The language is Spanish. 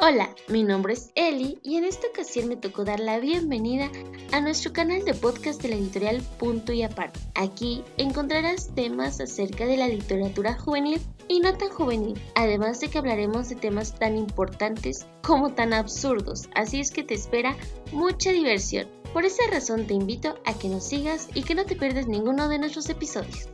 Hola, mi nombre es Eli y en esta ocasión me tocó dar la bienvenida a nuestro canal de podcast de la editorial Punto y Aparte. Aquí encontrarás temas acerca de la literatura juvenil y no tan juvenil, además de que hablaremos de temas tan importantes como tan absurdos, así es que te espera mucha diversión. Por esa razón te invito a que nos sigas y que no te pierdas ninguno de nuestros episodios.